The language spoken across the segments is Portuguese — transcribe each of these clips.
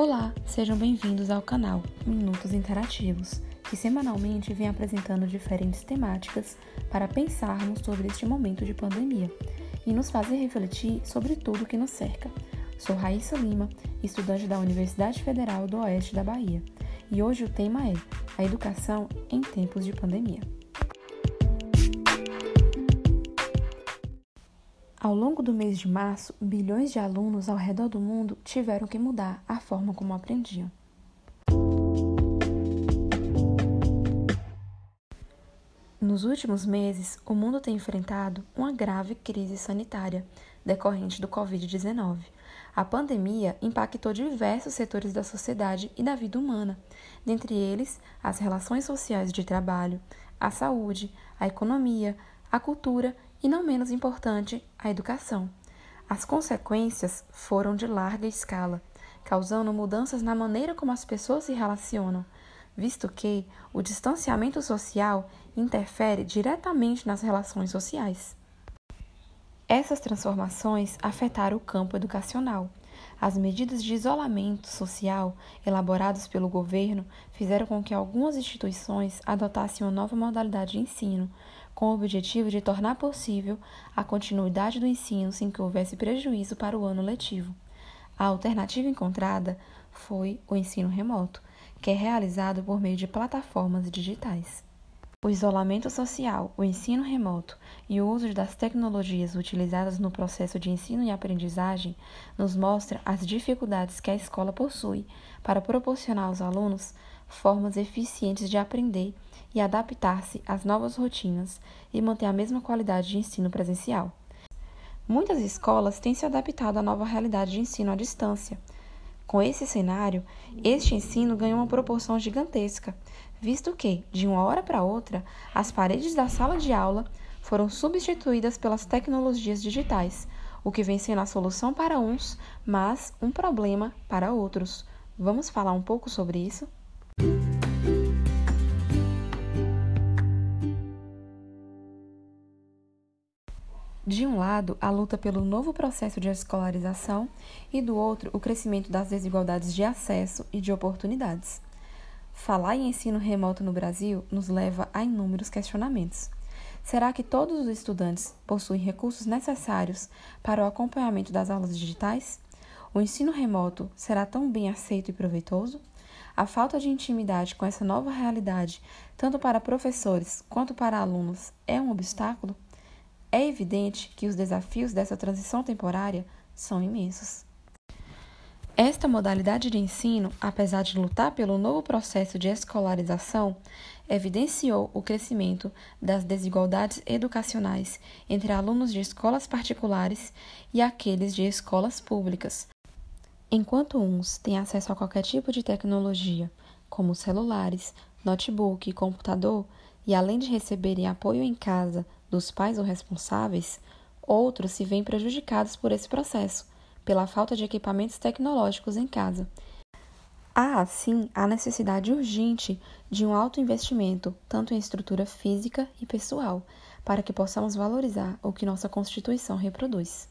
Olá, sejam bem-vindos ao canal Minutos Interativos, que semanalmente vem apresentando diferentes temáticas para pensarmos sobre este momento de pandemia e nos fazer refletir sobre tudo que nos cerca. Sou Raíssa Lima, estudante da Universidade Federal do Oeste da Bahia, e hoje o tema é a educação em tempos de pandemia. Ao longo do mês de março, bilhões de alunos ao redor do mundo tiveram que mudar a forma como aprendiam. Nos últimos meses, o mundo tem enfrentado uma grave crise sanitária decorrente do Covid-19. A pandemia impactou diversos setores da sociedade e da vida humana, dentre eles as relações sociais de trabalho, a saúde, a economia, a cultura e, não menos importante, a educação. As consequências foram de larga escala, causando mudanças na maneira como as pessoas se relacionam, visto que o distanciamento social interfere diretamente nas relações sociais. Essas transformações afetaram o campo educacional. As medidas de isolamento social elaboradas pelo governo fizeram com que algumas instituições adotassem uma nova modalidade de ensino, com o objetivo de tornar possível a continuidade do ensino sem que houvesse prejuízo para o ano letivo. A alternativa encontrada foi o ensino remoto, que é realizado por meio de plataformas digitais. O isolamento social, o ensino remoto e o uso das tecnologias utilizadas no processo de ensino e aprendizagem nos mostra as dificuldades que a escola possui para proporcionar aos alunos formas eficientes de aprender e adaptar-se às novas rotinas e manter a mesma qualidade de ensino presencial. Muitas escolas têm se adaptado à nova realidade de ensino à distância. Com esse cenário, este ensino ganhou uma proporção gigantesca, visto que, de uma hora para outra, as paredes da sala de aula foram substituídas pelas tecnologias digitais, o que vem sendo a solução para uns, mas um problema para outros. Vamos falar um pouco sobre isso? De um lado, a luta pelo novo processo de escolarização e do outro, o crescimento das desigualdades de acesso e de oportunidades. Falar em ensino remoto no Brasil nos leva a inúmeros questionamentos. Será que todos os estudantes possuem recursos necessários para o acompanhamento das aulas digitais? O ensino remoto será tão bem aceito e proveitoso? A falta de intimidade com essa nova realidade, tanto para professores quanto para alunos, é um obstáculo? É evidente que os desafios dessa transição temporária são imensos. Esta modalidade de ensino, apesar de lutar pelo novo processo de escolarização, evidenciou o crescimento das desigualdades educacionais entre alunos de escolas particulares e aqueles de escolas públicas. Enquanto uns têm acesso a qualquer tipo de tecnologia, como celulares, notebook e computador, e além de receberem apoio em casa dos pais ou responsáveis, outros se veem prejudicados por esse processo, pela falta de equipamentos tecnológicos em casa. Há, assim, a necessidade urgente de um alto investimento, tanto em estrutura física e pessoal, para que possamos valorizar o que nossa Constituição reproduz.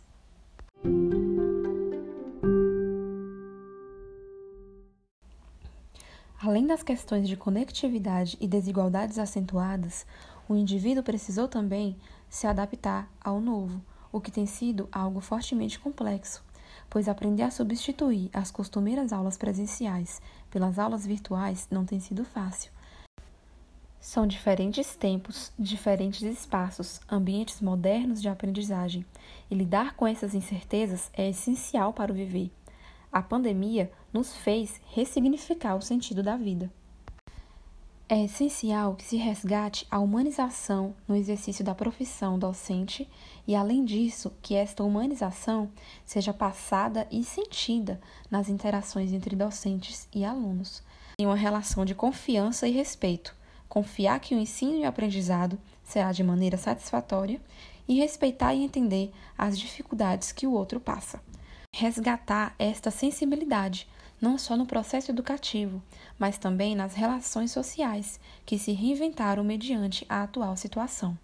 Além das questões de conectividade e desigualdades acentuadas, o indivíduo precisou também se adaptar ao novo, o que tem sido algo fortemente complexo, pois aprender a substituir as costumeiras aulas presenciais pelas aulas virtuais não tem sido fácil. São diferentes tempos, diferentes espaços, ambientes modernos de aprendizagem, e lidar com essas incertezas é essencial para o viver. A pandemia nos fez ressignificar o sentido da vida. É essencial que se resgate a humanização no exercício da profissão docente e, além disso, que esta humanização seja passada e sentida nas interações entre docentes e alunos, em uma relação de confiança e respeito. Confiar que o ensino e o aprendizado será de maneira satisfatória e respeitar e entender as dificuldades que o outro passa. Resgatar esta sensibilidade não só no processo educativo, mas também nas relações sociais que se reinventaram mediante a atual situação.